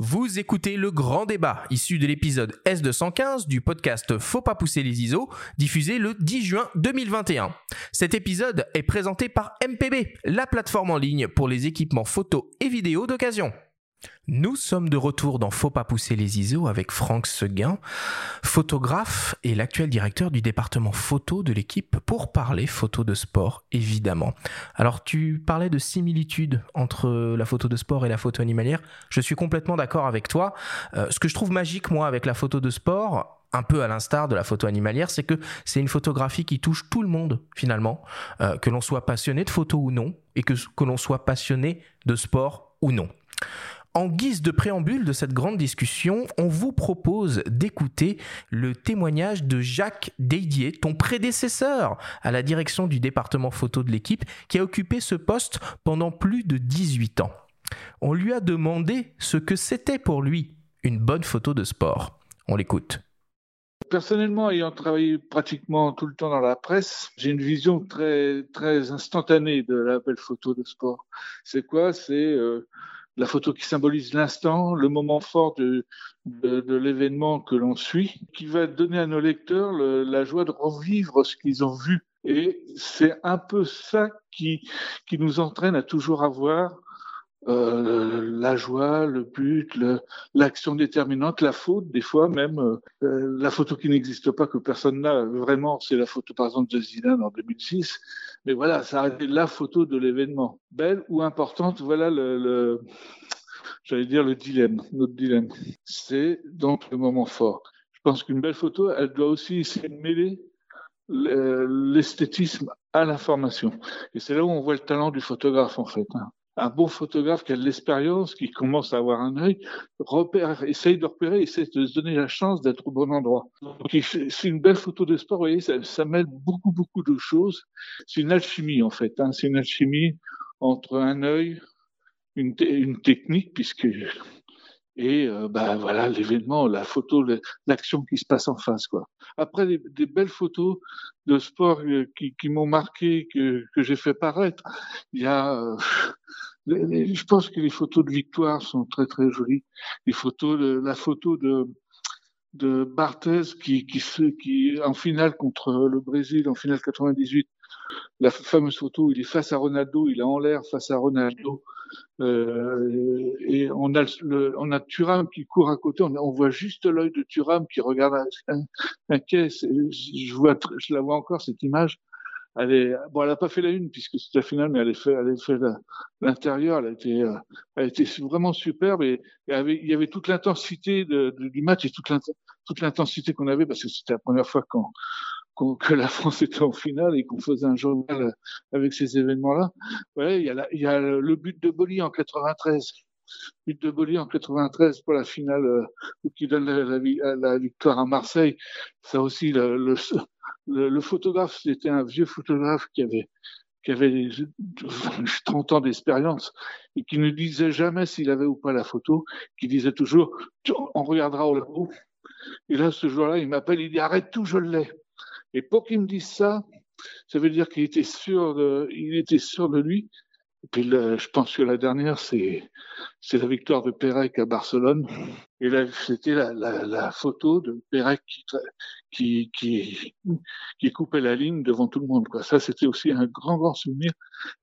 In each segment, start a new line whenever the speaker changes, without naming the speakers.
Vous écoutez le grand débat issu de l'épisode S215 du podcast Faut pas pousser les ISO, diffusé le 10 juin 2021. Cet épisode est présenté par MPB, la plateforme en ligne pour les équipements photo et vidéo d'occasion. Nous sommes de retour dans Faut pas pousser les ISO avec Franck Seguin, photographe et l'actuel directeur du département photo de l'équipe pour parler photo de sport, évidemment. Alors tu parlais de similitudes entre la photo de sport et la photo animalière. Je suis complètement d'accord avec toi. Euh, ce que je trouve magique, moi, avec la photo de sport, un peu à l'instar de la photo animalière, c'est que c'est une photographie qui touche tout le monde finalement, euh, que l'on soit passionné de photo ou non, et que, que l'on soit passionné de sport ou non. En guise de préambule de cette grande discussion, on vous propose d'écouter le témoignage de Jacques Deydier, ton prédécesseur à la direction du département photo de l'équipe, qui a occupé ce poste pendant plus de 18 ans. On lui a demandé ce que c'était pour lui une bonne photo de sport. On l'écoute.
Personnellement, ayant travaillé pratiquement tout le temps dans la presse, j'ai une vision très très instantanée de la belle photo de sport. C'est quoi? C'est euh, la photo qui symbolise l'instant, le moment fort de, l'événement que l'on suit, qui va donner à nos lecteurs la joie de revivre ce qu'ils ont vu. Et c'est un peu ça qui, nous entraîne à toujours avoir la joie, le but, l'action déterminante, la faute, des fois même euh, la photo qui n'existe pas que personne n'a vraiment, c'est la photo par exemple de Zidane en 2006. Mais voilà, ça a été la photo de l'événement, belle ou importante. Voilà le, le j'allais dire le dilemme, notre dilemme. C'est donc le moment fort. Je pense qu'une belle photo, elle doit aussi essayer de mêler l'esthétisme à l'information. Et c'est là où on voit le talent du photographe en fait. Un bon photographe qui a de l'expérience, qui commence à avoir un œil, repère, essaye de repérer, essaye de se donner la chance d'être au bon endroit. c'est une belle photo de sport, vous voyez, ça, ça mêle beaucoup, beaucoup de choses. C'est une alchimie, en fait. Hein. C'est une alchimie entre un œil, une, une technique, puisque et euh, bah voilà l'événement, la photo, l'action qui se passe en face quoi. Après des, belles photos de sport euh, qui, m'ont marqué que, que j'ai fait paraître, il y a euh, je pense que les photos de victoire sont très très jolies. Les photos la photo de de Barthez qui qui qui en finale contre le Brésil en finale 98 la fameuse photo il est face à Ronaldo, il est en l'air face à Ronaldo, euh, et on a, le, on a Thuram qui court à côté, on, voit juste l'œil de Thuram qui regarde un, caisse. Je, vois, je la vois encore cette image. Elle est, bon, elle a pas fait la une puisque c'était la finale, mais elle a fait, elle a fait l'intérieur. Elle a été, euh, elle a été vraiment superbe et, il, y avait, toute l'intensité du match et toute l'intensité qu'on avait parce que c'était la première fois qu'on que la France était en finale et qu'on faisait un journal avec ces événements-là. Ouais, il y, a il y a le but de Boli en 93 but de Boli en 93 pour la finale euh, qui donne la, la, victoire à Marseille. Ça aussi, le, le, le, photographe, c'était un vieux photographe qui avait qui avait 30 ans d'expérience et qui ne disait jamais s'il avait ou pas la photo, qui disait toujours on regardera au bout. Et là, ce jour-là, il m'appelle, il dit arrête tout, je l'ai. Et pour qu'il me dise ça, ça veut dire qu'il était sûr de, il était sûr de lui. Et puis je pense que la dernière, c'est, c'est la victoire de Pérec à Barcelone. Et là, c'était la, la, la, photo de Pérec qui, qui, qui, qui, coupait la ligne devant tout le monde. Quoi. Ça, c'était aussi un grand, grand souvenir.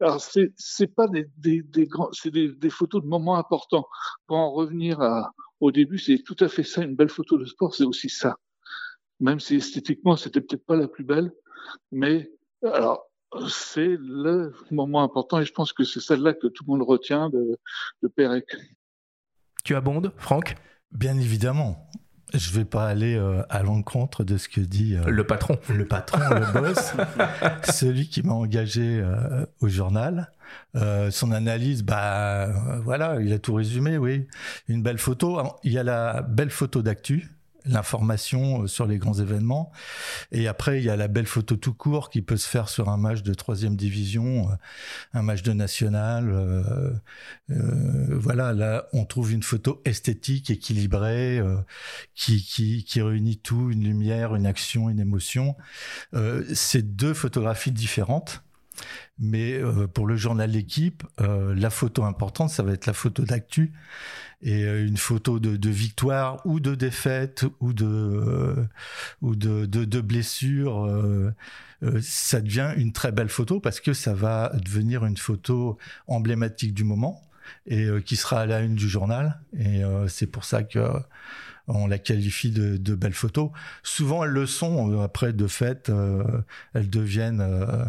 Alors, c'est, c'est pas des, des, des grands, c'est des, des, photos de moments importants. Pour en revenir à, au début, c'est tout à fait ça. Une belle photo de sport, c'est aussi ça même si esthétiquement c'était peut-être pas la plus belle, mais alors c'est le moment important et je pense que c'est celle-là que tout le monde retient de, de Pérec.
Tu abondes, Franck?
Bien évidemment. Je vais pas aller euh, à l'encontre de ce que dit
euh, le patron,
le patron, le boss, celui qui m'a engagé euh, au journal. son analyse, bah voilà, il a tout résumé, oui. Une belle photo. Il y a la belle photo d'actu l'information euh, sur les grands événements. Et après, il y a la belle photo tout court qui peut se faire sur un match de troisième division, euh, un match de national. Euh, voilà, là, on trouve une photo esthétique, équilibrée, qui, qui, qui, réunit tout, une lumière, une action, une émotion. c'est deux photographies différentes. Mais pour le journal L'équipe, la photo importante, ça va être la photo d'actu et une photo de, victoire ou de défaite ou de ou de, de, blessure. ça devient une très belle photo parce que ça va devenir une photo emblématique du moment et qui sera à la une du journal. Et c'est pour ça que on la qualifie de, de belles photos. Souvent, elles le sont. Euh, après, de fait, euh, elles deviennent, euh,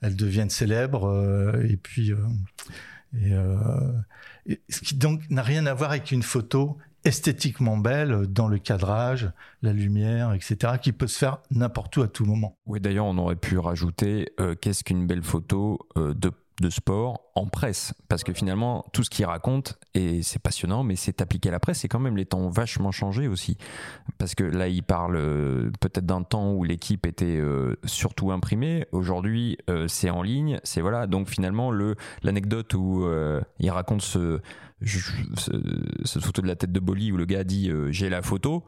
elles deviennent célèbres. et puis, et, ce qui donc n'a rien à voir avec une photo esthétiquement belle dans le cadrage, la lumière, etc., qui peut se faire n'importe où à tout moment.
Oui, d'ailleurs, on aurait pu rajouter qu'est-ce qu'une belle photo de de sport en presse. Parce que finalement tout ce qu'il raconte et c'est passionnant mais c'est appliqué à la presse et quand même les temps ont vachement changé aussi. Parce que là il parle euh, peut-être d'un temps où l'équipe était euh, surtout imprimée. Aujourd'hui euh, c'est en ligne c'est voilà. Donc finalement le l'anecdote où il raconte ce, ce, photo de la tête de Bolly où le gars dit j'ai la photo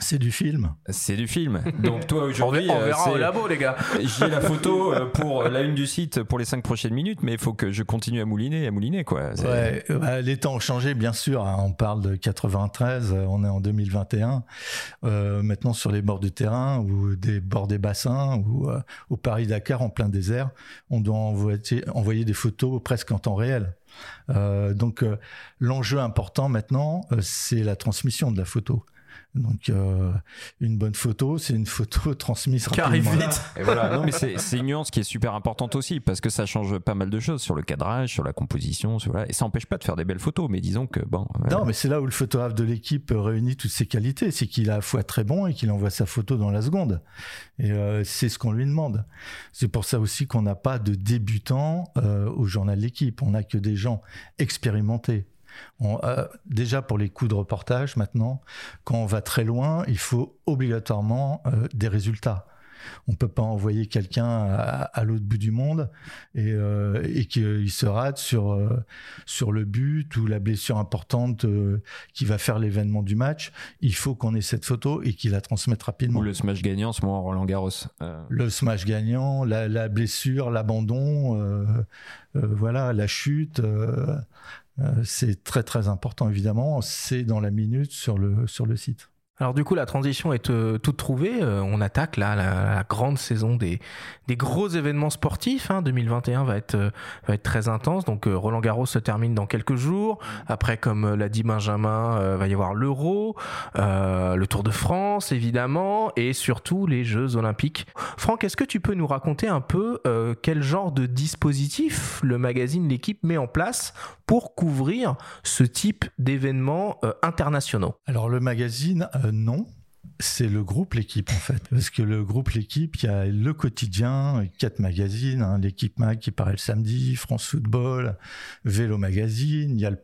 c'est du film.
C'est du film. Donc toi aujourd'hui,
on, verra au labo les gars.
J'ai la photo euh, pour la une du site pour les cinq prochaines minutes, mais il faut que je continue à mouliner, à mouliner quoi.
Ouais, bah, les temps ont changé bien sûr. Hein. On parle de 93, euh, on est en 2021. Euh, maintenant sur les bords du terrain ou des bords des bassins ou au Paris Dakar en plein désert, on doit envoyer, envoyer des photos presque en temps réel. donc l'enjeu important maintenant, c'est la transmission de la photo. Donc, euh, une bonne photo, c'est une photo transmise rapidement.
vite.
Et voilà. Non, mais c'est une nuance qui est super importante aussi parce que ça change pas mal de choses sur le cadrage, sur la composition, voilà. et ça n'empêche pas de faire des belles photos. Mais disons que bon.
Non, mais c'est là où le photographe de l'équipe réunit toutes ses qualités, c'est qu'il est à la fois très bon et qu'il envoie sa photo dans la seconde. Et euh, c'est ce qu'on lui demande. C'est pour ça aussi qu'on n'a pas de débutants euh, au journal de l'équipe. On n'a que des gens expérimentés. Euh, déjà pour les coups de reportage maintenant, quand on va très loin, il faut obligatoirement euh, des résultats. On peut pas envoyer quelqu'un à, l'autre bout du monde et, euh, qu'il se rate sur sur le but ou la blessure importante qui va faire l'événement du match. Il faut qu'on ait cette photo et qu'il la transmette rapidement.
Ou le smash gagnant, ce moment Roland Garros.
Le smash gagnant, la, la blessure, l'abandon, voilà, la chute. Euh, c'est très très important évidemment, c'est dans la minute sur le, sur le site.
Alors du coup, la transition est euh, toute trouvée. Euh, on attaque là la, grande saison des, des gros événements sportifs. Hein. 2021 va être, euh, va être très intense. Donc Roland Garros se termine dans quelques jours. Après, comme l'a dit Benjamin, va y avoir l'Euro, le Tour de France évidemment, et surtout les Jeux Olympiques. Franck, est-ce que tu peux nous raconter un peu quel genre de dispositif le magazine L'équipe met en place pour couvrir ce type d'événements internationaux?
Alors le magazine euh, non. C'est le groupe L'équipe en fait, parce que le groupe L'équipe, il y a le quotidien, quatre magazines, hein, l'équipe Mag qui paraît le samedi, France Football, Vélo Magazine, il y a le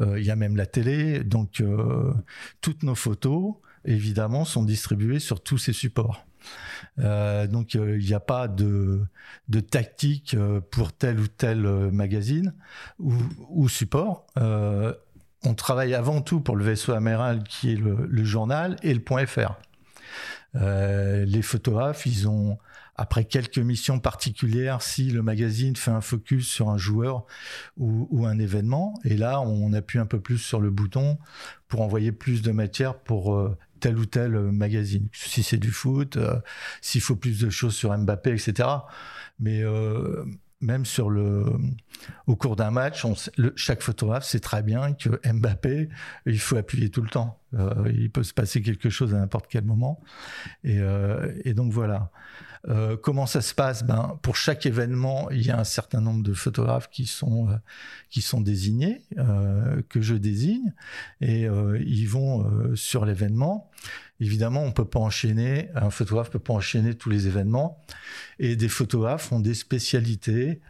euh, il y a même la télé, donc euh, toutes nos photos évidemment sont distribuées sur tous ces supports. donc il n'y a pas de, tactique pour tel ou tel magazine ou support on travaille avant tout pour le vaisseau amiral qui est le, journal et le point .fr. Euh, les photographes, ils ont après quelques missions particulières, si le magazine fait un focus sur un joueur ou, un événement, et là on appuie un peu plus sur le bouton pour envoyer plus de matière pour euh, tel ou tel magazine. Si c'est du foot, euh, s'il faut plus de choses sur Mbappé, etc. Mais même sur le, au cours d'un match, chaque photographe sait très bien que Mbappé, il faut appuyer tout le temps. Euh, il peut se passer quelque chose à n'importe quel moment. Et, euh, donc voilà. Euh, comment ça se passe? Ben, Pour chaque événement, il y a un certain nombre de photographes qui sont, qui sont désignés, que je désigne, et ils vont sur l'événement. Évidemment, on peut pas enchaîner, un photographe peut pas enchaîner tous les événements, et des photographes ont des spécialités.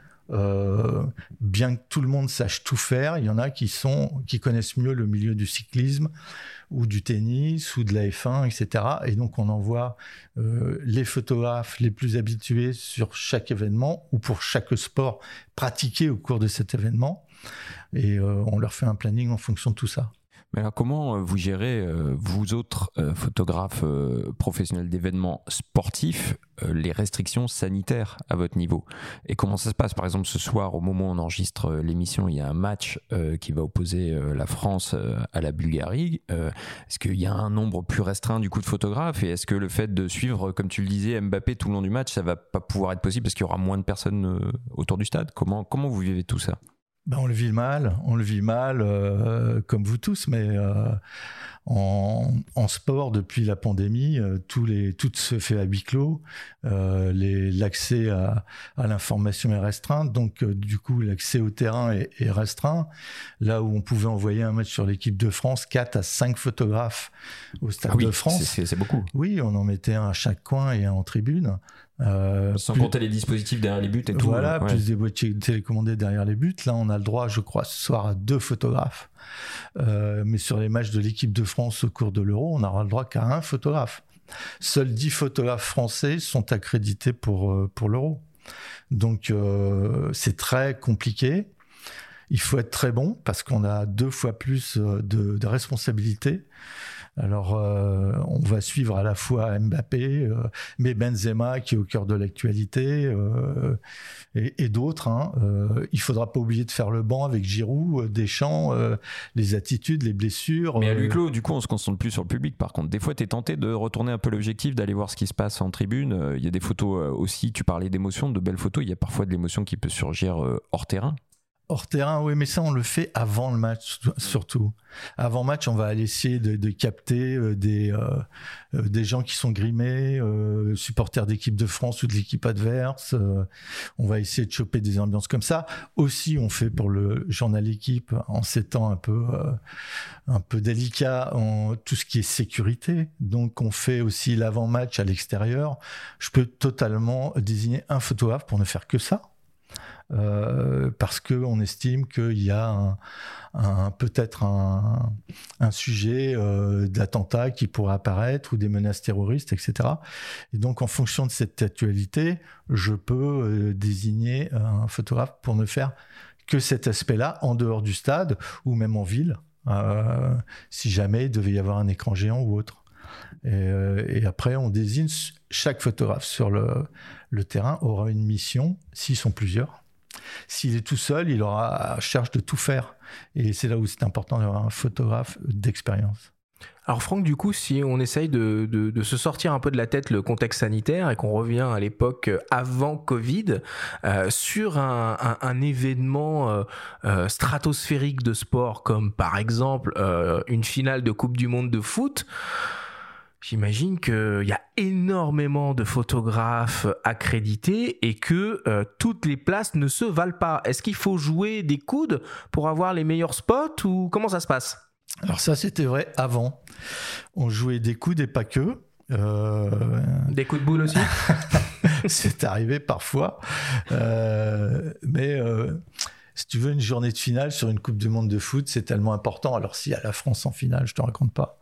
bien que tout le monde sache tout faire, il y en a qui connaissent mieux le milieu du cyclisme ou du tennis ou de la F1, etc. Et donc on envoie euh, les photographes les plus habitués sur chaque événement ou pour chaque sport pratiqué au cours de cet événement. Et euh, on leur fait un planning en fonction de tout ça.
Mais alors comment euh, vous gérez, euh, vous autres euh, photographes professionnels d'événements sportifs, les restrictions sanitaires à votre niveau? Et comment ça se passe? Par exemple, ce soir, au moment où on enregistre l'émission, il y a un match qui va opposer la France à la Bulgarie. est-ce qu'il y a un nombre plus restreint du coup de photographes? Et est-ce que le fait de suivre, comme tu le disais, Mbappé tout le long du match, ça va pas pouvoir être possible parce qu'il y aura moins de personnes autour du stade? Comment, comment vous vivez tout ça?
Ben, on le vit mal, on le vit mal, euh, comme vous tous, mais euh, en, sport, depuis la pandémie, euh, tout, les, tout se fait à huis clos, l'accès à, l'information est restreint, donc du coup l'accès au terrain est, est, restreint. Là où on pouvait envoyer un match sur l'équipe de France, 4 à 5 photographes au Stade
ah
de France.
C'est beaucoup.
Oui, on en mettait un à chaque coin et un en tribune.
Euh, Sans compter les dispositifs derrière les buts et tout.
Voilà, plus des boîtiers télécommandés derrière les buts. Là, on a le droit, je crois, ce soir à deux photographes. Euh, mais sur les matchs de l'équipe de France au cours de l'Euro, on n'aura le droit qu'à un photographe. Seuls dix photographes français sont accrédités pour, euh, pour l'Euro. Donc, c'est très compliqué. Il faut être très bon parce qu'on a deux fois plus de, de responsabilités. Alors, euh, on va suivre à la fois Mbappé, euh, mais Benzema qui est au cœur de l'actualité euh, et, d'autres. Hein. il faudra pas oublier de faire le banc avec Giroud, Deschamps, les attitudes, les blessures.
Mais à huis clos, du coup, on se concentre plus sur le public. Par contre, des fois, tu es tenté de retourner un peu l'objectif, d'aller voir ce qui se passe en tribune. Il y a des photos aussi. Tu parlais d'émotions, de belles photos. Il y a parfois de l'émotion qui peut surgir hors terrain.
Hors terrain, oui, mais ça, on le fait avant le match, surtout. Avant match, on va essayer de, capter euh, des, euh, euh, des gens qui sont grimés, supporters d'équipe de France ou de l'équipe adverse. on va essayer de choper des ambiances comme ça. Aussi, on fait pour le journal équipe, en ces temps un peu, un peu délicats, en tout ce qui est sécurité. Donc, on fait aussi l'avant-match à l'extérieur. Je peux totalement désigner un photographe pour ne faire que ça. Euh, parce qu'on estime qu'il y a peut-être un, sujet euh, d'attentat qui pourrait apparaître ou des menaces terroristes, etc. Et donc, en fonction de cette actualité, je peux euh, désigner un photographe pour ne faire que cet aspect-là en dehors du stade ou même en ville, si jamais il devait y avoir un écran géant ou autre. Et, après, on désigne chaque photographe sur le terrain aura une mission, s'ils sont plusieurs, s'il est tout seul, il aura à charge de tout faire. Et c'est là où c'est important d'avoir un photographe d'expérience.
Alors Franck, du coup, si on essaye de, se sortir un peu de la tête le contexte sanitaire et qu'on revient à l'époque avant Covid, euh, sur un, événement euh, euh, stratosphérique de sport comme par exemple une finale de Coupe du Monde de foot, J'imagine qu'il y a énormément de photographes accrédités et que euh, toutes les places ne se valent pas. Est-ce qu'il faut jouer des coudes pour avoir les meilleurs spots ou comment ça se passe?
Alors ça c'était vrai avant. On jouait des coudes et pas que.
Euh, des coups de boule aussi?
C'est arrivé parfois. Euh, mais si tu veux une journée de finale sur une Coupe du Monde de foot, c'est tellement important. Alors y a la France en finale, je te raconte pas.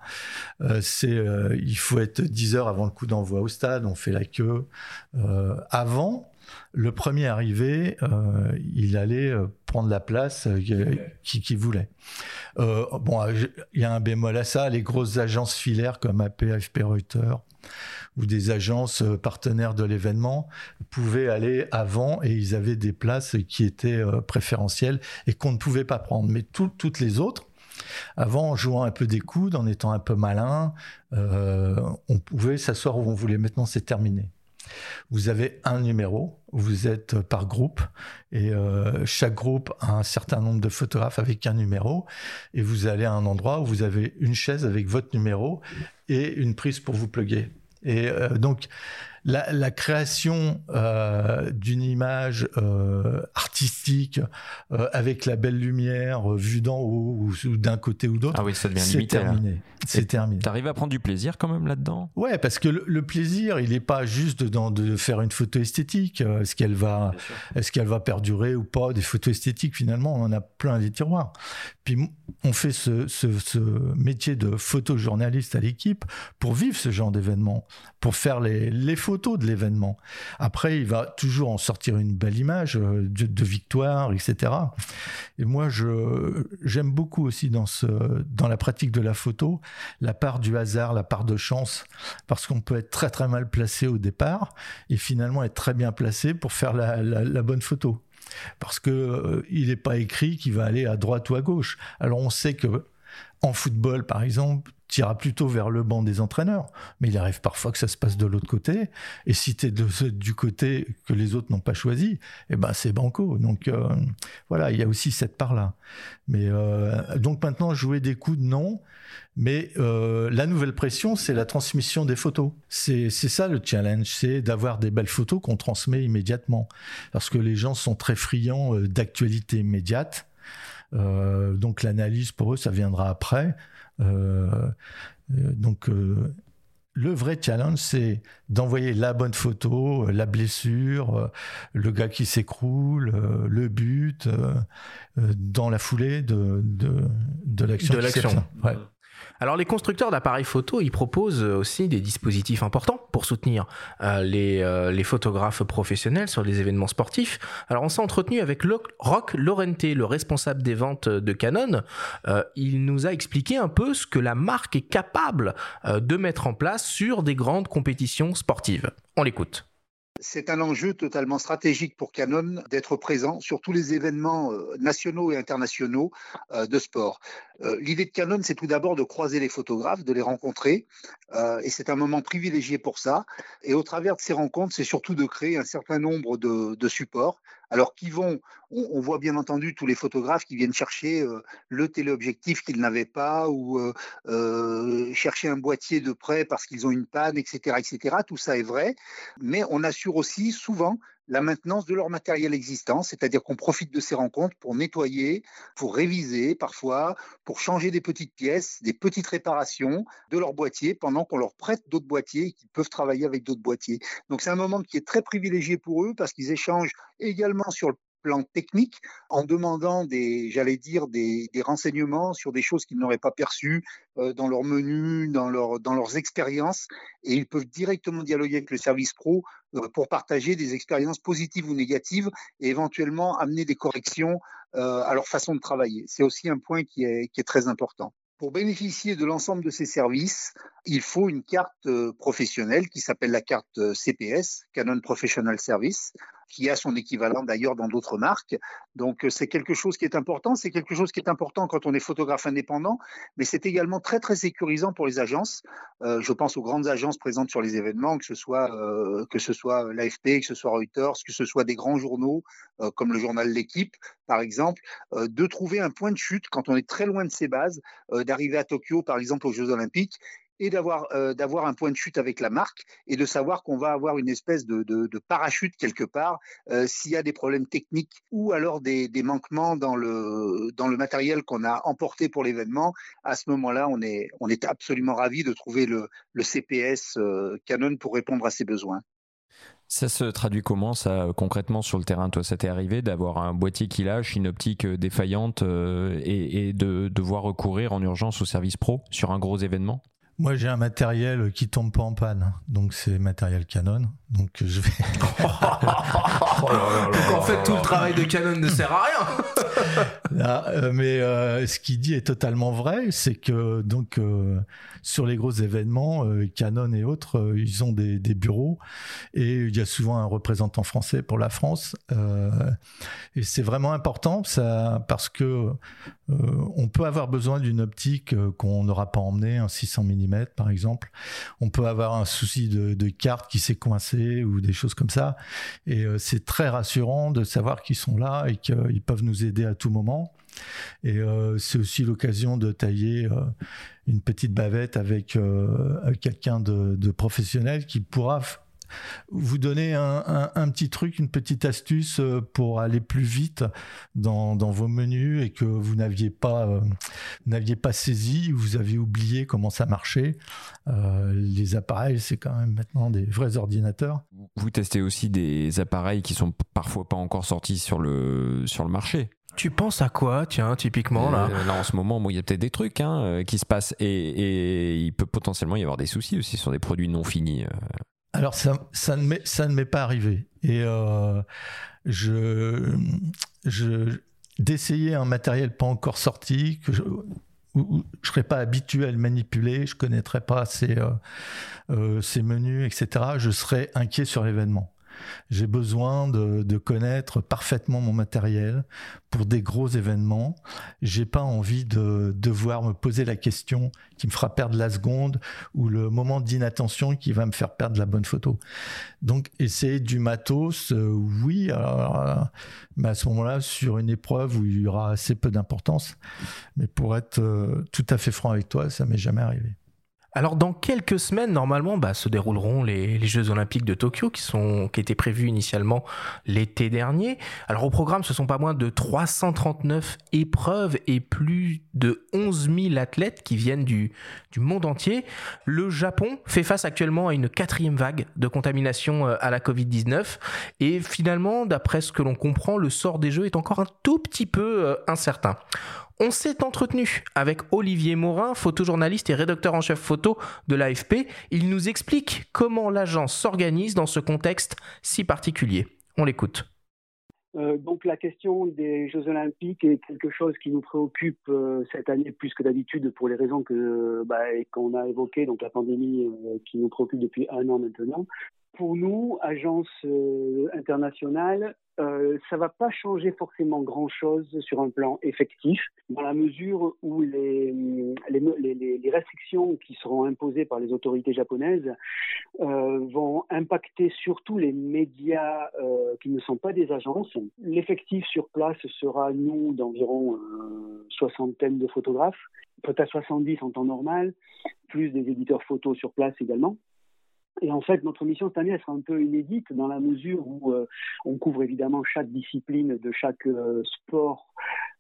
Euh, c'est, euh, il faut être 10 heures avant le coup d'envoi au stade. On fait la queue. Euh, avant, le premier arrivé, il allait prendre la place qu'il qui voulait. bon, il y a un bémol à ça. Les grosses agences filaires comme AP, AFP, Reuters ou des agences euh, partenaires de l'événement pouvaient aller avant et ils avaient des places qui étaient euh, préférentielles et qu'on ne pouvait pas prendre. Mais toutes les autres, avant, en jouant un peu des coudes, en étant un peu malin, euh, on pouvait s'asseoir où on voulait. Maintenant, c'est terminé. Vous avez un numéro, vous êtes par groupe, et chaque groupe a un certain nombre de photographes avec un numéro, et vous allez à un endroit où vous avez une chaise avec votre numéro et une prise pour vous pluguer. Et euh, donc, la, création euh, d'une image euh, artistique avec la belle lumière vue d'en haut ou, d'un côté ou d'autre,
ah oui, c'est
terminé. C'est terminé.
T'arrives à prendre du plaisir quand même là-dedans?
Ouais, parce que le, plaisir, il n'est pas juste de, de, faire une photo esthétique. Est-ce qu'elle va, est-ce qu'elle va perdurer ou pas Des photos esthétiques, finalement, on en a plein des tiroirs. Puis on fait ce, métier de photojournaliste à l'équipe pour vivre ce genre d'événement, pour faire les, photos de l'événement. Après, il va toujours en sortir une belle image euh, de, victoire, etc. Et moi, j'aime beaucoup aussi dans ce dans la pratique de la photo la part du hasard, la part de chance, parce qu'on peut être très très mal placé au départ et finalement être très bien placé pour faire la bonne photo parce que euh, il n'est pas écrit qu'il va aller à droite ou à gauche. Alors on sait que en football, par exemple, tu iras plutôt vers le banc des entraîneurs, mais il arrive parfois que ça se passe de l'autre côté. Et si tu es de, du côté que les autres n'ont pas choisi, eh ben c'est banco. Donc euh, voilà, il y a aussi cette part-là. Mais euh, donc maintenant, jouer des coups, non. Mais euh, la nouvelle pression, c'est la transmission des photos. C'est ça le challenge, c'est d'avoir des belles photos qu'on transmet immédiatement. Parce que les gens sont très friands d'actualité immédiate. Donc l'analyse pour eux, ça viendra après. Euh, euh, donc le vrai challenge, c'est d'envoyer la bonne photo, la blessure, le gars qui s'écroule, le but, dans la foulée de, de, de l'action.
De l'action. Ouais. Alors les constructeurs d'appareils photo, ils proposent aussi des dispositifs importants pour soutenir euh, les, euh, les, photographes professionnels sur les événements sportifs. Alors on s'est entretenu avec Rock Lorente, le responsable des ventes de Canon. Euh, il nous a expliqué un peu ce que la marque est capable euh, de mettre en place sur des grandes compétitions sportives. On l'écoute
c'est un enjeu totalement stratégique pour Canon d'être présent sur tous les événements nationaux et internationaux de sport. L'idée de Canon, c'est tout d'abord de croiser les photographes, de les rencontrer, et c'est un moment privilégié pour ça. Et au travers de ces rencontres, c'est surtout de créer un certain nombre de, de supports alors qui vont, on, on, voit bien entendu tous les photographes qui viennent chercher euh, le téléobjectif qu'ils n'avaient pas ou euh, euh, chercher un boîtier de près parce qu'ils ont une panne, etc., etc. Tout ça est vrai, mais on assure aussi souvent la maintenance de leur matériel existant, c'est-à-dire qu'on profite de ces rencontres pour nettoyer, pour réviser parfois, pour changer des petites pièces, des petites réparations de leur boîtier pendant qu'on leur prête d'autres boîtiers et qu'ils peuvent travailler avec d'autres boîtiers. Donc c'est un moment qui est très privilégié pour eux parce qu'ils échangent également sur le plan technique en demandant des, j'allais dire, des, renseignements sur des choses qu'ils n'auraient pas perçues euh, dans leur menu, dans, leur, dans leurs expériences. Et ils peuvent directement dialoguer avec le service pro euh, pour partager des expériences positives ou négatives et éventuellement amener des corrections euh, à leur façon de travailler. C'est aussi un point qui est, qui est très important. Pour bénéficier de l'ensemble de ces services, il faut une carte professionnelle qui s'appelle la carte CPS, Canon Professional Service, qui a son équivalent d'ailleurs dans d'autres marques. Donc c'est quelque chose qui est important. C'est quelque chose qui est important quand on est photographe indépendant, mais c'est également très très sécurisant pour les agences. Euh, je pense aux grandes agences présentes sur les événements, que ce soit euh, que ce soit l'AFP, que ce soit Reuters, que ce soit des grands journaux euh, comme le journal L'équipe par exemple, de trouver un point de chute quand on est très loin de ses bases, d'arriver à Tokyo par exemple aux Jeux Olympiques et d'avoir euh, d'avoir un point de chute avec la marque et de savoir qu'on va avoir une espèce de, de, parachute quelque part euh, s'il y a des problèmes techniques ou alors des, manquements dans le dans le matériel qu'on a emporté pour l'événement. À ce moment-là, on est on est absolument ravi de trouver le, le CPS euh, Canon pour répondre à ses besoins.
Ça se traduit comment, ça, concrètement, sur le terrain? Toi, ça t'est arrivé d'avoir un boîtier qui lâche, une optique défaillante et, et, de devoir recourir en urgence au service pro sur un gros événement?
Moi, j'ai un matériel qui tombe pas en panne, donc c'est matériel Canon. Donc je vais.
oh donc en fait, tout le travail de Canon ne sert à rien.
Là, euh, mais euh, ce qu'il dit est totalement vrai, c'est que donc euh, sur les gros événements, euh, Canon et autres, euh, ils ont des, des, bureaux et il y a souvent un représentant français pour la France. et c'est vraiment important ça parce que on peut avoir besoin d'une optique qu'on n'aura pas emmenée, un 600 mm par exemple. On peut avoir un souci de, de carte qui s'est coincée ou des choses comme ça. Et c'est très rassurant de savoir qu'ils sont là et qu'ils peuvent nous aider à tout moment. Et euh, c'est aussi l'occasion de tailler euh, une petite bavette avec euh, quelqu'un de, professionnel qui pourra vous donner un, un, un, petit truc, une petite astuce pour aller plus vite dans, dans vos menus et que vous n'aviez pas, euh, n'aviez pas saisi, vous avez oublié comment ça marchait. Euh, les appareils, c'est quand même maintenant des vrais ordinateurs.
Vous testez aussi des appareils qui sont parfois pas encore sortis sur le, sur le marché.
Tu penses à quoi, tiens, typiquement là
euh, Là, en ce moment, bon, il y a peut-être des trucs hein, qui se passent et, et, il peut potentiellement y avoir des soucis aussi sur des produits non finis.
Alors ça, ne m'est pas arrivé et euh, je d'essayer un matériel pas encore sorti que je, où, je serais pas habitué à le manipuler, je connaîtrais pas ses, euh, euh, menus, etc. Je serais inquiet sur l'événement. J'ai besoin de, connaître parfaitement mon matériel pour des gros événements. J'ai pas envie de devoir me poser la question qui me fera perdre la seconde ou le moment d'inattention qui va me faire perdre la bonne photo. Donc, essayer du matos, euh, oui, euh, mais à ce moment-là, sur une épreuve où il y aura assez peu d'importance. Mais pour être euh, tout à fait franc avec toi, ça m'est jamais arrivé.
Alors dans quelques semaines, normalement, bah, se dérouleront les, Jeux Olympiques de Tokyo qui sont qui étaient prévus initialement l'été dernier. Alors au programme, ce sont pas moins de 339 épreuves et plus de 11 000 athlètes qui viennent du, du monde entier. Le Japon fait face actuellement à une quatrième vague de contamination euh, à la Covid-19 et finalement, d'après ce que l'on comprend, le sort des Jeux est encore un tout petit peu euh, incertain. On s'est entretenu avec Olivier Morin, photojournaliste et rédacteur en chef photo de l'AFP. Il nous explique comment l'agence s'organise dans ce contexte si particulier. On l'écoute.
Euh, donc la question des Jeux Olympiques est quelque chose qui nous préoccupe euh, cette année plus que d'habitude pour les raisons que bah, qu'on a évoquées, donc la pandémie euh, qui nous préoccupe depuis un an maintenant. Pour nous, agence euh, internationale, euh, ça va pas changer forcément grand-chose sur un plan effectif, dans la mesure où les, restrictions qui seront imposées par les autorités japonaises euh, vont impacter surtout les médias euh, qui ne sont pas des agences. L'effectif sur place sera, nous, d'environ euh, soixantaine de photographes, peut-être 70 en temps normal, plus des éditeurs photos sur place également. Et en fait, notre mission cette année, elle sera un peu inédite dans la mesure où euh, on couvre évidemment chaque discipline de chaque euh, sport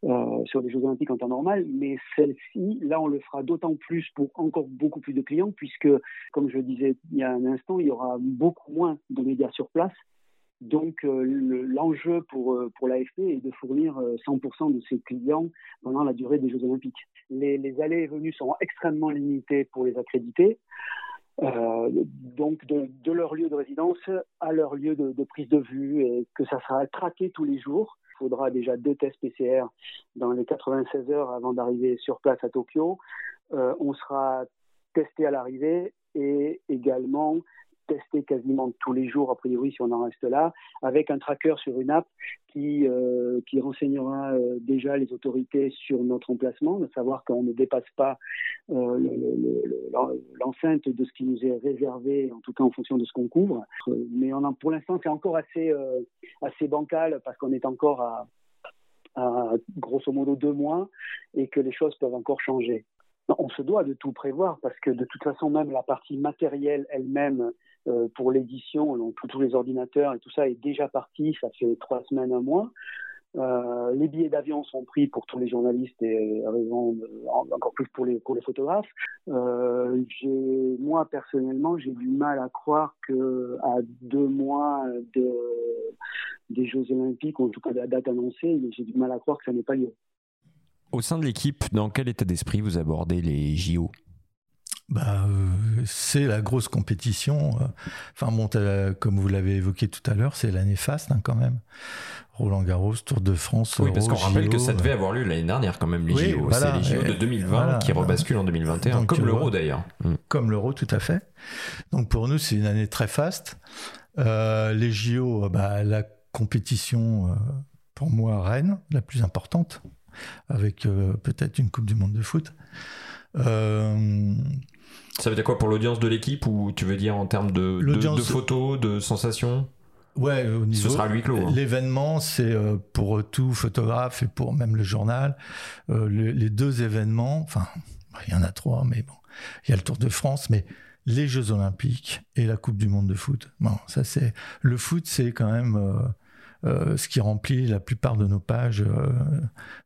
euh, sur les Jeux Olympiques en temps normal, mais celle-ci, là, on le fera d'autant plus pour encore beaucoup plus de clients, puisque, comme je le disais il y a un instant, il y aura beaucoup moins de médias sur place. Donc, l'enjeu pour, pour l'AFP est de fournir 100% de ses clients pendant la durée des Jeux Olympiques. Les, les allées et venues seront extrêmement limitées pour les accrédités. Euh, donc de, leur lieu de résidence à leur lieu de, de, prise de vue et que ça sera traqué tous les jours. Il faudra déjà deux tests PCR dans les 96 heures avant d'arriver sur place à Tokyo. Euh, on sera testé à l'arrivée et également tester quasiment tous les jours, a priori, si on en reste là, avec un tracker sur une app qui, euh, qui renseignera euh, déjà les autorités sur notre emplacement, de savoir qu'on ne dépasse pas euh, l'enceinte de ce qui nous est réservé, en tout cas en fonction de ce qu'on couvre. Mais pour l'instant, c'est encore assez, assez bancal parce qu'on est encore à grosso modo deux mois et que les choses peuvent encore changer on se doit de tout prévoir parce que de toute façon, même la partie matérielle elle-même euh, pour l'édition, donc tous les ordinateurs et tout ça est déjà parti, ça fait trois semaines, un mois. Euh, les billets d'avion sont pris pour tous les journalistes et raison encore plus pour les photographes. Euh, moi personnellement j'ai du mal à croire que à deux mois de des Jeux Olympiques ou en tout cas de la date annoncée, j'ai du mal à croire que ça n'ait pas lieu.
Au sein de l'équipe, dans quel état d'esprit vous abordez les JO
bah, euh, c'est la grosse compétition. Enfin bon, comme vous l'avez évoqué tout à l'heure, c'est l'année faste hein, quand même. Roland Garros, Tour de France.
Oui, parce qu'on rappelle que ça devait avoir lieu l'année dernière quand même les
Oui,
JO.
voilà.
c'est les JO de 2020
Voilà,
qui rebasculent en 2021,
Donc,
comme l'Euro d'ailleurs. Mm.
Comme l'Euro, tout à fait. Donc pour nous, c'est une année très faste. Euh, les JO, bah, la compétition, euh, pour moi, Rennes, la plus importante, avec euh, peut-être une Coupe du Monde de foot. Euh,
Ça veut dire quoi pour l'audience de l'équipe ou tu veux dire en termes de, de,
L'audience-
de photos, de sensations?
Ouais, au niveau,
Ce sera huis clos. hein.
L'événement, c'est euh, pour tout photographe et pour même le journal. euh, le- les deux événements, enfin, il y en a trois, mais bon, il y a le Tour de France, mais les Jeux Olympiques et la Coupe du Monde de foot. Bon, ça c'est le foot, c'est quand même euh, ce qui remplit la plupart de nos pages euh,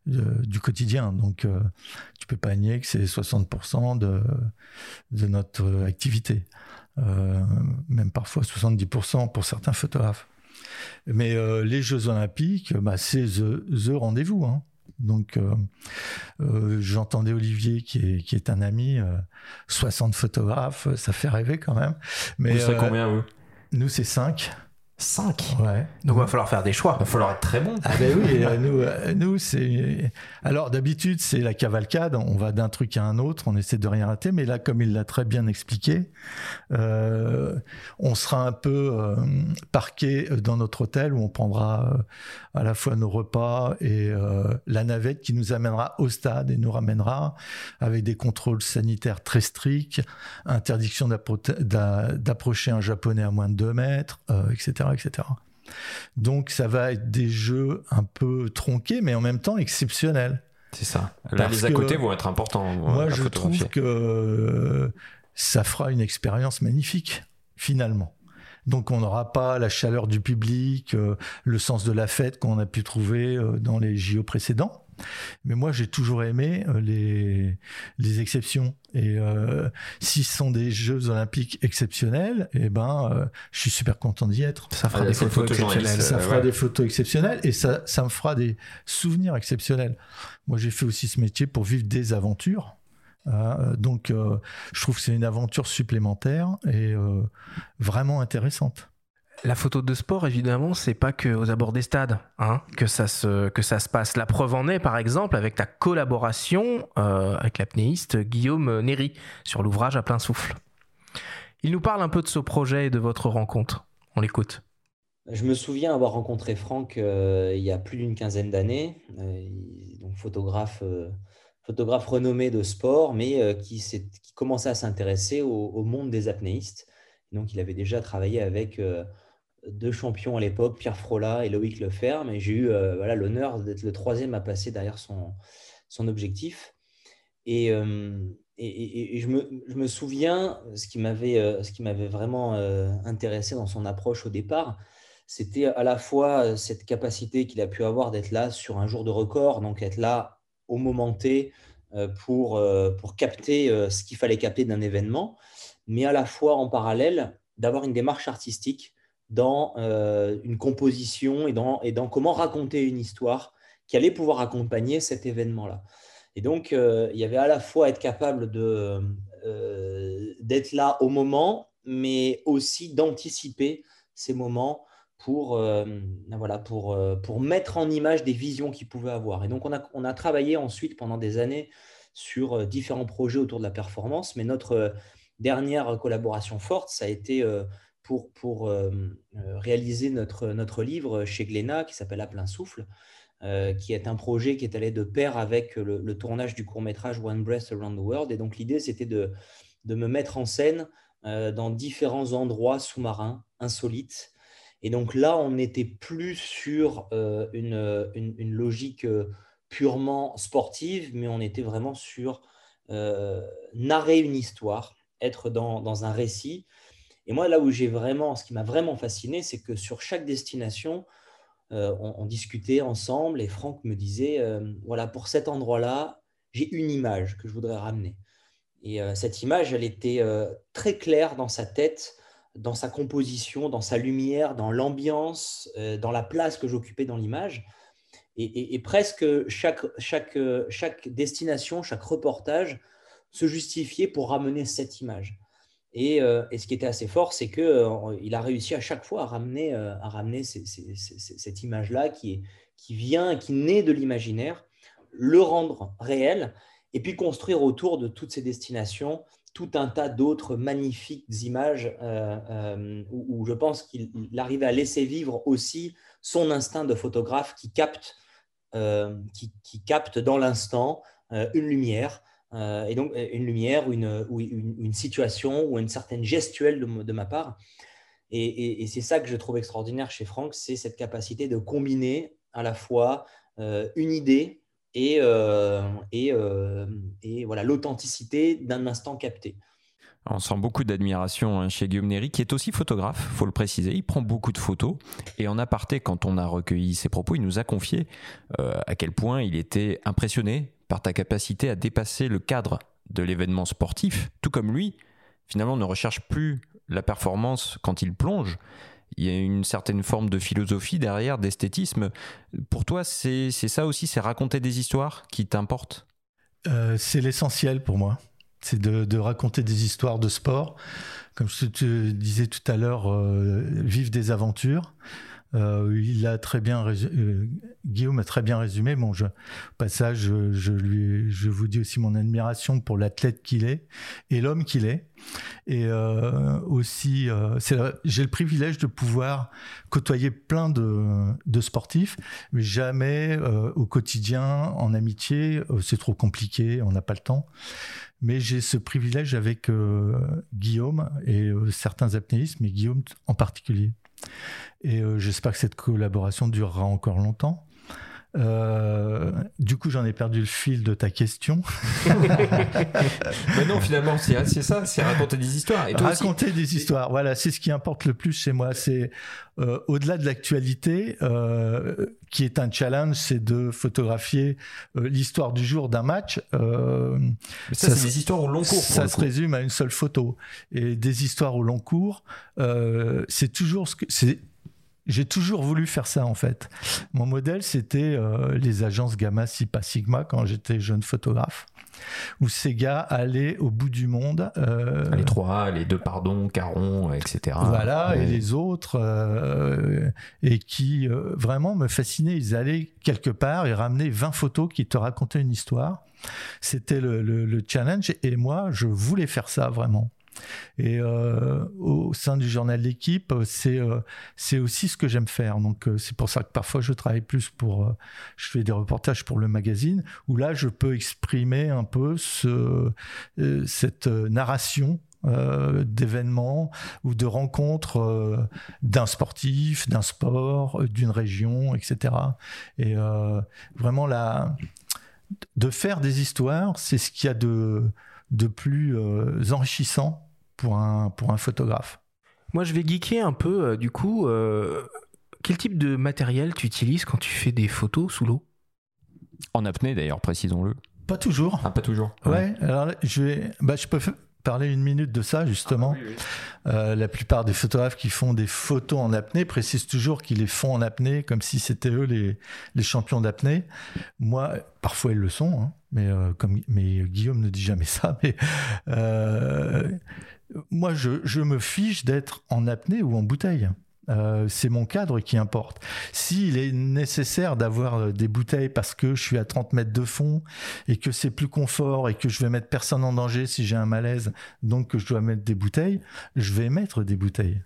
de- du quotidien. Donc, euh, tu peux pas nier que c'est 60% de, de notre activité. Même parfois 70% pour certains photographes. Mais les Jeux Olympiques, bah, c'est the, the rendez-vous. Hein. Donc, euh, euh, j'entendais Olivier, qui est, qui est un ami, euh, 60 photographes, ça fait rêver quand même. Mais
Vous
euh,
combien vous?
Nous, c'est 5.
5
Ouais.
Donc il va falloir faire des choix.
Il va falloir être très bon.
Ah ben oui, euh, nous, euh, nous c'est. Alors d'habitude c'est la cavalcade, on va d'un truc à un autre, on essaie de rien rater, mais là comme il l'a très bien expliqué, euh, on sera un peu euh, parqué dans notre hôtel où on prendra euh, à la fois nos repas et la navette qui nous amènera au stade et nous ramènera avec des contrôles sanitaires très stricts, interdiction d'appro- d'a- d'approcher un japonais à moins de 2 mètres, etc., etc. Donc ça va être des jeux un peu tronqués, mais en même temps exceptionnels.
C'est ça. Là,
Parce
les à côté vont être importants.
Moi, je trouve que euh, ça fera une expérience magnifique, finalement. Donc on n'aura pas la chaleur du public, euh, le sens de la fête qu'on a pu trouver euh, dans les JO précédents. Mais moi, j'ai toujours aimé euh, les, les exceptions. Et euh, si ce sont des Jeux olympiques exceptionnels, eh ben, euh, je suis super content d'y être.
Ça fera
Ah,
des photos exceptionnelles.
Ça fera
ouais.
des photos exceptionnelles et ça, ça me fera des souvenirs exceptionnels. Moi, j'ai fait aussi ce métier pour vivre des aventures. Euh, donc, euh, je trouve que c'est une aventure supplémentaire et euh, vraiment intéressante.
La photo de sport, évidemment, c'est pas que aux abords des stades hein, que, ça se, que ça se passe. La preuve en est, par exemple, avec ta collaboration euh, avec l'apnéiste Guillaume Néry sur l'ouvrage à plein souffle. Il nous parle un peu de ce projet et de votre rencontre. On l'écoute.
Je me souviens avoir rencontré Franck euh, il y a plus d'une quinzaine d'années, euh, donc photographe, photographe renommé de sport, mais qui, qui commençait à s'intéresser au, au monde des apnéistes. Donc, il avait déjà travaillé avec deux champions à l'époque, Pierre Frola et Loïc Leferme, et j'ai eu euh, l'honneur d'être le troisième à passer derrière son, objectif. Et, euh, je, me, souviens, ce qui m'avait euh, vraiment intéressé dans son approche au départ, c'était à la fois cette capacité qu'il a pu avoir d'être là sur un jour de record, donc être là au moment T pour, capter ce qu'il fallait capter d'un événement, mais à la fois en parallèle d'avoir une démarche artistique dans euh, une composition et dans, et dans comment raconter une histoire qui allait pouvoir accompagner cet événement-là. Et donc, euh, il y avait à la fois être capable de, euh, d'être là au moment, mais aussi d'anticiper ces moments pour, voilà, pour, pour mettre en image des visions qu'il pouvait avoir. Et donc, on a, on a travaillé ensuite pendant des années sur différents projets autour de la performance, mais notre dernière collaboration forte, ça a été pour, pour euh, euh, réaliser notre, notre livre chez Glénat qui s'appelle À plein souffle, euh, qui est un projet qui est allé de pair avec le, tournage du court-métrage One Breath Around the World. Et donc, l'idée, c'était de, de me mettre en scène dans différents endroits sous-marins insolites. Et donc là, on n'était plus sur une, une, une logique purement sportive, mais on était vraiment sur narrer une histoire, être dans, dans un récit. Et moi, là où j'ai vraiment, ce qui m'a vraiment fasciné, c'est que sur chaque destination, euh, on, discutait ensemble et Franck me disait, euh, voilà, pour cet endroit-là, j'ai une image que je voudrais ramener. Et euh, cette image, elle était très claire dans sa tête, dans sa composition, dans sa lumière, dans l'ambiance, dans la place que j'occupais dans l'image. Et, presque chaque destination, chaque reportage se justifiait pour ramener cette image. Et, euh, et ce qui était assez fort, c'est qu'il a réussi à chaque fois à ramener, euh, cette image-là qui, vient, qui naît de l'imaginaire, le rendre réel, et puis construire autour de toutes ces destinations tout un tas d'autres magnifiques images euh, euh, où, je pense qu'il il arrivait à laisser vivre aussi son instinct de photographe qui capte, euh, qui, capte dans l'instant euh, une lumière, euh, et donc euh, une lumière ou une, ou une, situation ou une certaine gestuelle de, ma part. Et, c'est ça que je trouve extraordinaire chez Franck, c'est cette capacité de combiner à la fois euh, une idée et, euh, et, euh, et voilà l'authenticité d'un instant capté.
On sent beaucoup d'admiration hein, chez Guillaume Néry, qui est aussi photographe, faut le préciser. Il prend beaucoup de photos. Et en aparté, quand on a recueilli ses propos, il nous a confié euh, à quel point il était impressionné par ta capacité à dépasser le cadre de l'événement sportif, tout comme lui, finalement, ne recherche plus la performance quand il plonge. Il y a une certaine forme de philosophie derrière, d'esthétisme. Pour toi, c'est ça aussi, c'est raconter des histoires qui t'importent?
Euh, c'est l'essentiel pour moi. c'est de, de, raconter des histoires de sport. Comme je te disais tout à l'heure, euh, vivre des aventures. Euh, il très bien euh, Guillaume a très bien résumé. Bon, passage, je, lui, je vous dis aussi mon admiration pour l'athlète qu'il est et l'homme qu'il est. Et euh, aussi, j'ai le privilège de pouvoir côtoyer plein de, de sportifs, mais jamais au quotidien, en amitié, c'est trop compliqué, on n'a pas le temps. Mais j'ai ce privilège avec Guillaume et certains apnéistes, mais Guillaume en particulier. Et euh, j'espère que cette collaboration durera encore longtemps. Euh, du coup, j'en ai perdu le fil de ta question.
Mais non, finalement, c'est ça, c'est raconter des histoires.
Et raconter des histoires, voilà, c'est ce qui importe le plus chez moi. C'est euh, au-delà de l'actualité, euh, qui est un challenge, c'est de photographier l'histoire du jour d'un match.
Mais ça, ça c'est des histoires au long cours.
Ça se résume à une seule photo. Et des histoires au long cours, c'est toujours ce que c'est j'ai toujours voulu faire ça en fait. Mon modèle, c'était euh, les agences Gamma, Sipa, Sigma quand j'étais jeune photographe, où ces gars allaient au bout du monde.
Euh, les trois, les deux pardon, Caron, etc.
Voilà, et les autres, euh, et qui vraiment me fascinaient. Ils allaient quelque part et ramenaient 20 photos qui te racontaient une histoire. C'était le, le challenge, et moi, je voulais faire ça vraiment. Et euh, au sein du journal L'équipe, c'est euh, c'est aussi ce que j'aime faire. Donc euh, c'est pour ça que parfois je travaille plus pour, je fais des reportages pour le magazine où là je peux exprimer un peu ce, cette narration d'événements ou de rencontres d'un sportif, d'un sport, d'une région, etc. Et vraiment là, de faire des histoires, c'est ce qu'il y a de de plus enrichissant pour un, pour un photographe.
Moi, je vais geeker un peu, euh, du coup. Euh, quel type de matériel tu utilises quand tu fais des photos sous l'eau?
En apnée, d'ailleurs, précisons-le.
Pas toujours.
Ah, pas toujours.
Ouais, alors je, vais, bah, je peux parler une minute de ça, justement. Ah, euh, la plupart des photographes qui font des photos en apnée précisent toujours qu'ils les font en apnée, comme si c'était eux les, les champions d'apnée. Moi, parfois ils le sont, hein, mais, comme, mais Guillaume ne dit jamais ça. Mais moi, je, me fiche d'être en apnée ou en bouteille. Euh, c'est mon cadre qui importe. S'il est nécessaire d'avoir euh, des bouteilles parce que je suis à 30 mètres de fond et que c'est plus confort et que je vais mettre personne en danger si j'ai un malaise, donc que je dois mettre des bouteilles, je vais mettre des bouteilles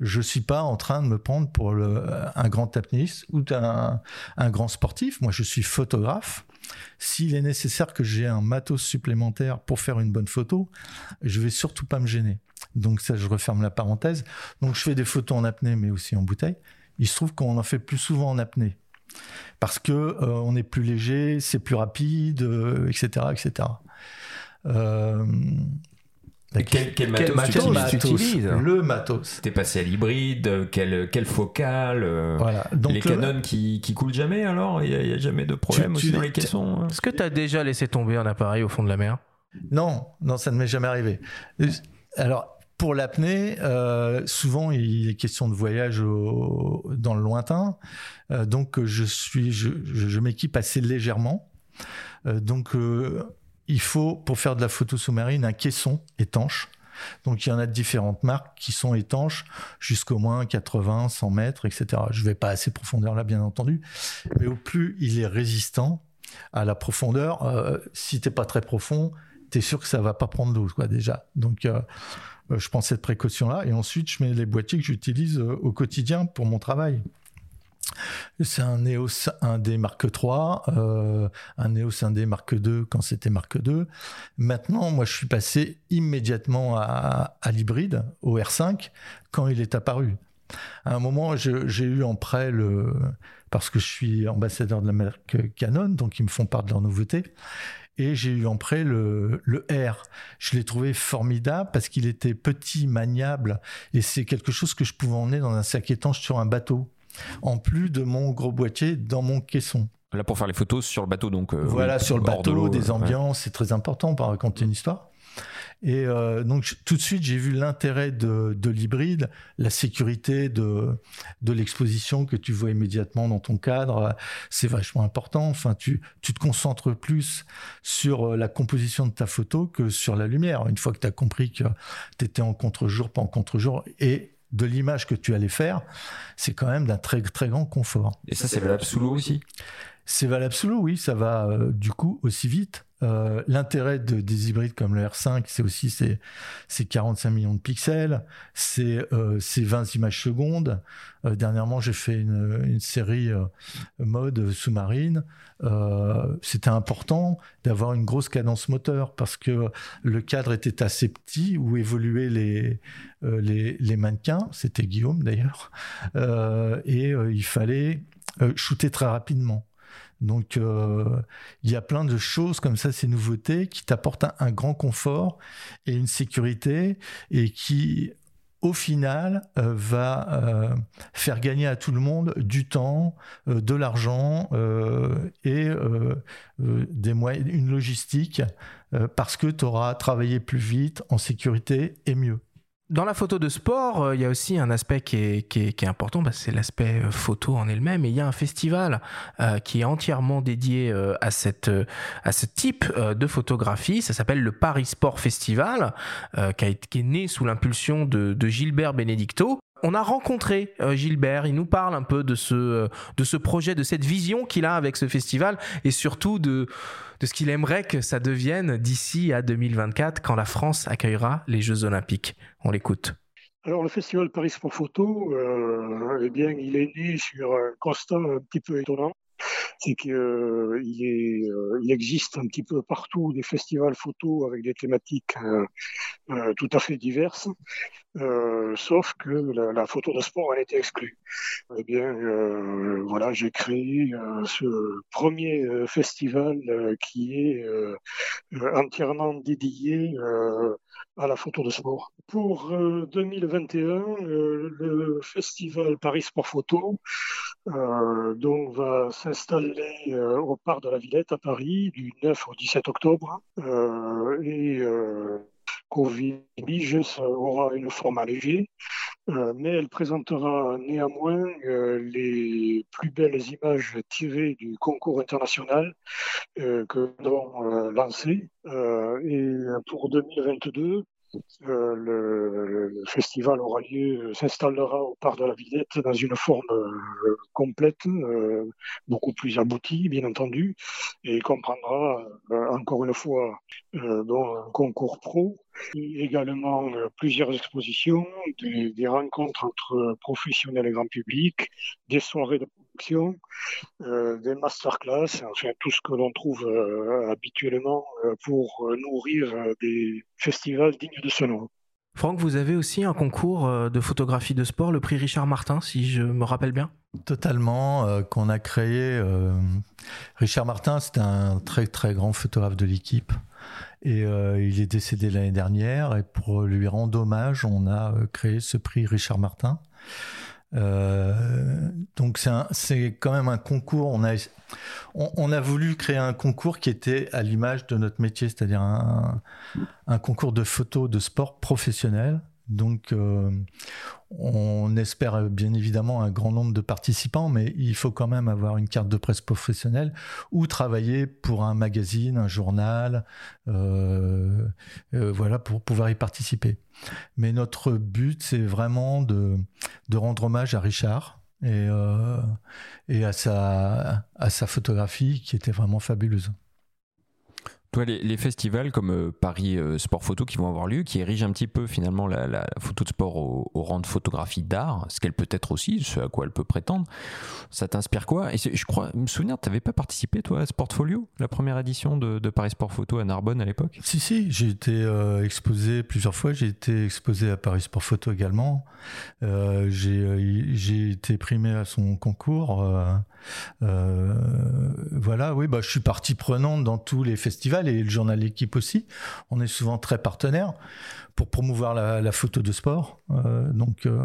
je suis pas en train de me prendre pour un grand apnéiste ou un, grand sportif. Moi, je suis photographe. S'il est nécessaire que j'ai un matos supplémentaire pour faire une bonne photo, je vais surtout pas me gêner. Donc ça, je referme la parenthèse. Donc je fais des photos en apnée, mais aussi en bouteille. Il se trouve qu'on en fait plus souvent en apnée parce que euh, on est plus léger, c'est plus rapide, etc., euh, etc.
quel, quel, matos, tu, utilises
Le matos.
T'es passé à l'hybride, quel, quel focal euh, voilà. Donc Les canons qui, qui coulent jamais alors Il n'y a, jamais de problème aussi dans les caissons
hein? Est-ce que tu as déjà laissé tomber un appareil au fond de la mer?
Non, non, ça ne m'est jamais arrivé. Alors, pour l'apnée, euh, souvent il est question de voyage au, dans le lointain, euh, donc je suis, je, je, je m'équipe assez légèrement. Euh, donc il faut, pour faire de la photo sous-marine, un caisson étanche. Donc il y en a de différentes marques qui sont étanches jusqu'au moins 80, 100 mètres, etc. Je ne vais pas assez profondeur là, bien entendu, mais au plus il est résistant à la profondeur, euh, si t'es pas très profond, tu es sûr que ça va pas prendre d'eau, quoi, déjà. Donc euh, euh, je prends cette précaution-là et ensuite je mets les boîtiers que j'utilise au quotidien pour mon travail. C'est un EOS 1D Mark III, euh, un EOS 1D Mark II quand c'était Mark II. Maintenant, moi, je suis passé immédiatement à, l'hybride, au R5, quand il est apparu. À un moment, j'ai eu en prêt le, parce que je suis ambassadeur de la marque Canon, donc ils me font part de leur nouveauté. Et j'ai eu en prêt le, le R. Je l'ai trouvé formidable parce qu'il était petit, maniable, et c'est quelque chose que je pouvais emmener dans un sac étanche sur un bateau en plus de mon gros boîtier dans mon caisson.
Là pour faire les photos sur le bateau donc. Euh,
voilà sur le bateau, des ambiances, c'est très important pour raconter une histoire. Et euh, donc tout de suite, j'ai vu l'intérêt de, de l'hybride, la sécurité de, de l'exposition que tu vois immédiatement dans ton cadre. C'est vachement important. Enfin, tu, tu te concentres plus sur euh, la composition de ta photo que sur la lumière. Une fois que tu as compris que tu étais en contre-jour, pas en contre-jour, et de l'image que tu allais faire, c'est quand même d'un très très grand confort.
Et ça, c'est valable sous l'eau aussi?
C'est valable sous oui, ça va euh, du coup aussi vite. Euh, L'intérêt de, des hybrides comme le R5, c'est aussi ces, ces 45 millions de pixels, c'est euh, ces 20 images secondes. Euh, dernièrement, j'ai fait une, série euh, mode sous-marine. Euh, C'était important d'avoir une grosse cadence moteur parce que le cadre était assez petit où évoluaient les, euh, les, mannequins. C'était Guillaume d'ailleurs. Euh, et il fallait shooter très rapidement. Donc, euh, il y a plein de choses comme ça, ces nouveautés, qui t'apportent un, grand confort et une sécurité et qui, au final, euh, va euh, faire gagner à tout le monde du temps, de l'argent et des moyens, une logistique parce que tu auras travaillé plus vite, en sécurité et mieux.
Dans la photo de sport, euh, il y a aussi un aspect qui est, important, bah, c'est l'aspect euh, photo en elle-même. Et il y a un festival euh, qui est entièrement dédié à, ce type de photographie. Ça s'appelle le Paris Sport Festival, qui, a, qui, est né sous l'impulsion de Gilbert Benedicto. On a rencontré euh, Gilbert, il nous parle un peu de ce, euh, de ce projet, de cette vision qu'il a avec ce festival et surtout de, ce qu'il aimerait que ça devienne d'ici à 2024 quand la France accueillera les Jeux Olympiques. On l'écoute.
Alors le festival Paris Sport Photo, euh, eh bien, il est né sur un constat un petit peu étonnant c'est qu'il euh, euh, existe un petit peu partout des festivals photo avec des thématiques euh, tout à fait diverses, sauf que la, la, photo de sport elle était exclue. Eh bien, voilà, j'ai créé ce premier festival qui est entièrement dédié à la photo de sport. Pour 2021, le festival Paris Sport Photo donc va s'installer euh, au parc de la Villette à Paris du 9 au 17 octobre. Euh, et euh, Covid aura une forme allégée, euh, mais elle présentera néanmoins euh, les plus belles images tirées du concours international euh, que nous avons lancé. et pour 2022, euh, le, festival aura lieu, s'installera au parc de la Villette dans une forme euh, complète, euh, beaucoup plus aboutie, bien entendu, et comprendra encore une fois un concours pro, également plusieurs expositions, des, des, rencontres entre professionnels et grand public, des soirées de production, euh, des masterclass, enfin tout ce que l'on trouve euh, habituellement pour nourrir des festivals dignes de ce nom.
Franck, vous avez aussi un concours de photographie de sport, le prix Richard Martin, si je me rappelle bien
Totalement, euh, qu'on a créé. Euh, Richard Martin, c'était un très très grand photographe de l'équipe. Et euh, il est décédé l'année dernière. Et pour lui rendre hommage, on a créé ce prix Richard Martin. Euh, donc c'est quand même un concours. On a, on, on, a voulu créer un concours qui était à l'image de notre métier, c'est-à-dire un, un, concours de photos de sport professionnel. Donc, euh, on espère bien évidemment un grand nombre de participants, mais il faut quand même avoir une carte de presse professionnelle ou travailler pour un magazine, un journal, euh, euh, voilà, pour pouvoir y participer. Mais notre but, c'est vraiment de, rendre hommage à Richard et, à sa photographie qui était vraiment fabuleuse.
Toi, les, festivals comme euh, Paris euh, Sport Photo qui vont avoir lieu, qui érigent un petit peu finalement la, photo de sport au, rang de photographie d'art, ce qu'elle peut être aussi, ce à quoi elle peut prétendre, ça t'inspire quoi? Et je crois, me souvenir, tu n'avais pas participé toi à Sportfolio, la première édition de, Paris Sport Photo à Narbonne à l'époque?
Si, si, j'ai été euh, exposé plusieurs fois, j'ai été exposé à Paris Sport Photo également, j'ai été primé à son concours. Euh, voilà, oui, bah, je suis partie prenante dans tous les festivals et le journal L'équipe aussi. On est souvent très partenaires pour promouvoir la, la photo de sport. Euh, donc, euh,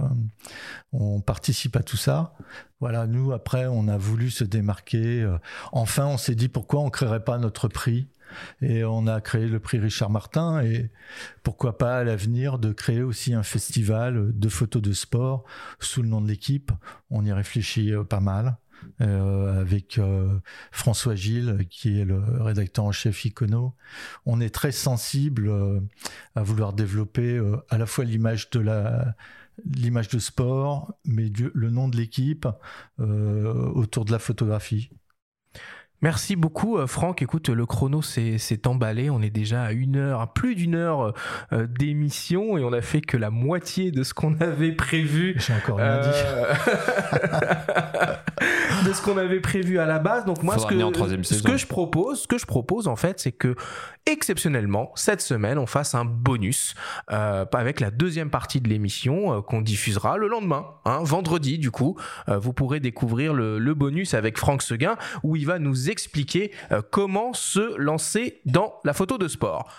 on participe à tout ça. Voilà, nous, après, on a voulu se démarquer. enfin, on s'est dit pourquoi on créerait pas notre prix Et on a créé le prix Richard Martin et pourquoi pas à l'avenir de créer aussi un festival de photos de sport sous le nom de l'équipe. On y réfléchit pas mal. Euh, avec euh, François Gilles, qui est le rédacteur en chef Icono. On est très sensible euh, à vouloir développer à la fois l'image de la l'image de sport, mais le nom de l'équipe autour de la photographie.
Merci beaucoup, euh, Franck. Écoute, le chrono s'est emballé. On est déjà à une heure, à plus d'une heure euh, d'émission et on a fait que la moitié de ce qu'on avait prévu.
J'ai encore rien dit.
Euh, de ce qu'on avait prévu à la base. Donc moi, ce que, ce je propose, ce que je propose en fait, c'est que exceptionnellement cette semaine, on fasse un bonus euh, avec la deuxième partie de l'émission euh, qu'on diffusera le lendemain, hein, vendredi. Du coup, Euh, vous pourrez découvrir le, le bonus avec Franck Seguin où il va nous expliquer euh, comment se lancer dans la photo de sport.